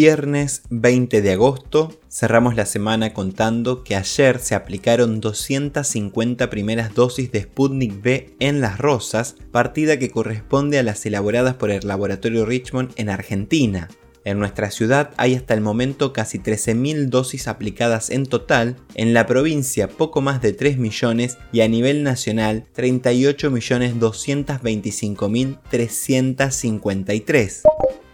Viernes 20 de agosto cerramos la semana contando que ayer se aplicaron 250 primeras dosis de Sputnik V en Las Rosas, partida que corresponde a las elaboradas por el laboratorio Richmond en Argentina. En nuestra ciudad hay hasta el momento casi 13.000 dosis aplicadas en total, en la provincia poco más de 3 millones y a nivel nacional 38.225.353.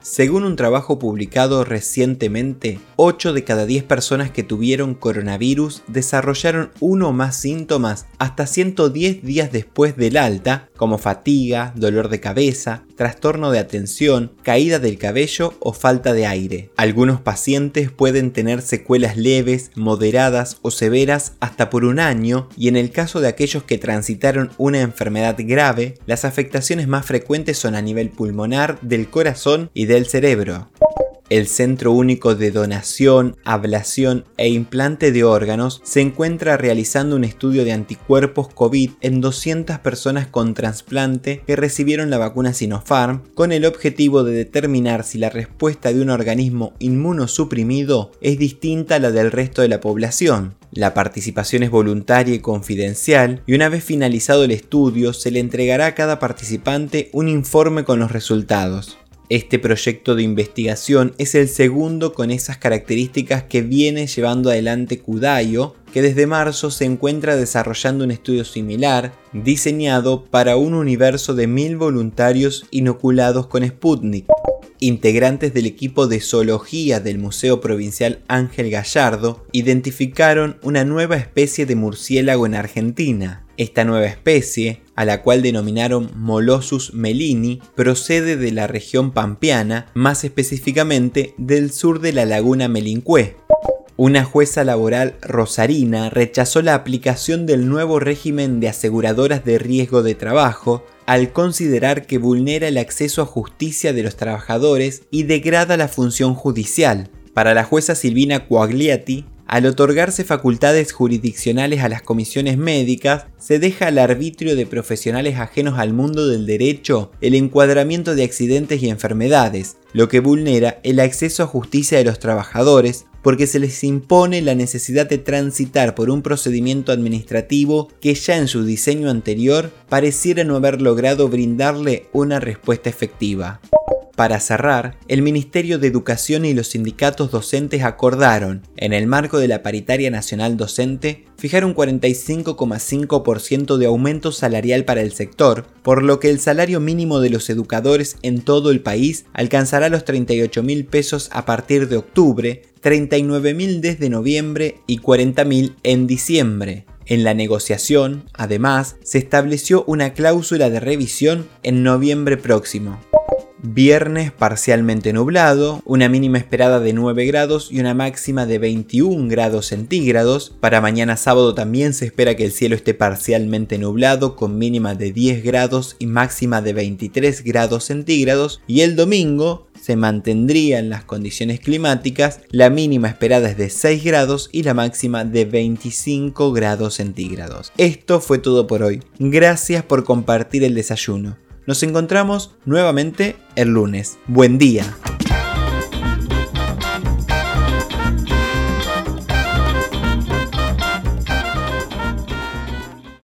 Según un trabajo publicado recientemente, 8 de cada 10 personas que tuvieron coronavirus desarrollaron uno o más síntomas hasta 110 días después del alta, como fatiga, dolor de cabeza, trastorno de atención, caída del cabello o falta de aire. Algunos pacientes pueden tener secuelas leves, moderadas o severas hasta por un año y en el caso de aquellos que transitaron una enfermedad grave, las afectaciones más frecuentes son a nivel pulmonar, del corazón y cerebro. El Centro Único de Donación, Ablación e Implante de Órganos se encuentra realizando un estudio de anticuerpos COVID en 200 personas con trasplante que recibieron la vacuna Sinopharm con el objetivo de determinar si la respuesta de un organismo inmunosuprimido es distinta a la del resto de la población. La participación es voluntaria y confidencial y una vez finalizado el estudio se le entregará a cada participante un informe con los resultados. Este proyecto de investigación es el segundo con esas características que viene llevando adelante Kudayo, que desde marzo se encuentra desarrollando un estudio similar, diseñado para un universo de mil voluntarios inoculados con Sputnik. Integrantes del equipo de zoología del Museo Provincial Ángel Gallardo identificaron una nueva especie de murciélago en Argentina, esta nueva especie, a la cual denominaron Molossus melini, procede de la región pampeana, más específicamente del sur de la laguna Melincué. Una jueza laboral rosarina rechazó la aplicación del nuevo régimen de aseguradoras de riesgo de trabajo al considerar que vulnera el acceso a justicia de los trabajadores y degrada la función judicial. Para la jueza Silvina Quagliati, al otorgarse facultades jurisdiccionales a las comisiones médicas, se deja al arbitrio de profesionales ajenos al mundo del derecho el encuadramiento de accidentes y enfermedades, lo que vulnera el acceso a justicia de los trabajadores porque se les impone la necesidad de transitar por un procedimiento administrativo que ya en su diseño anterior pareciera no haber logrado brindarle una respuesta efectiva. Para cerrar, el Ministerio de Educación y los sindicatos docentes acordaron, en el marco de la paritaria nacional docente, fijar un 45,5% de aumento salarial para el sector, por lo que el salario mínimo de los educadores en todo el país alcanzará los 38 mil pesos a partir de octubre, 39 mil desde noviembre y 40 mil en diciembre. En la negociación, además, se estableció una cláusula de revisión en noviembre próximo. Viernes parcialmente nublado, una mínima esperada de 9 grados y una máxima de 21 grados centígrados. Para mañana sábado también se espera que el cielo esté parcialmente nublado con mínima de 10 grados y máxima de 23 grados centígrados. Y el domingo se mantendría en las condiciones climáticas, la mínima esperada es de 6 grados y la máxima de 25 grados centígrados. Esto fue todo por hoy. Gracias por compartir el desayuno. Nos encontramos nuevamente el lunes. Buen día.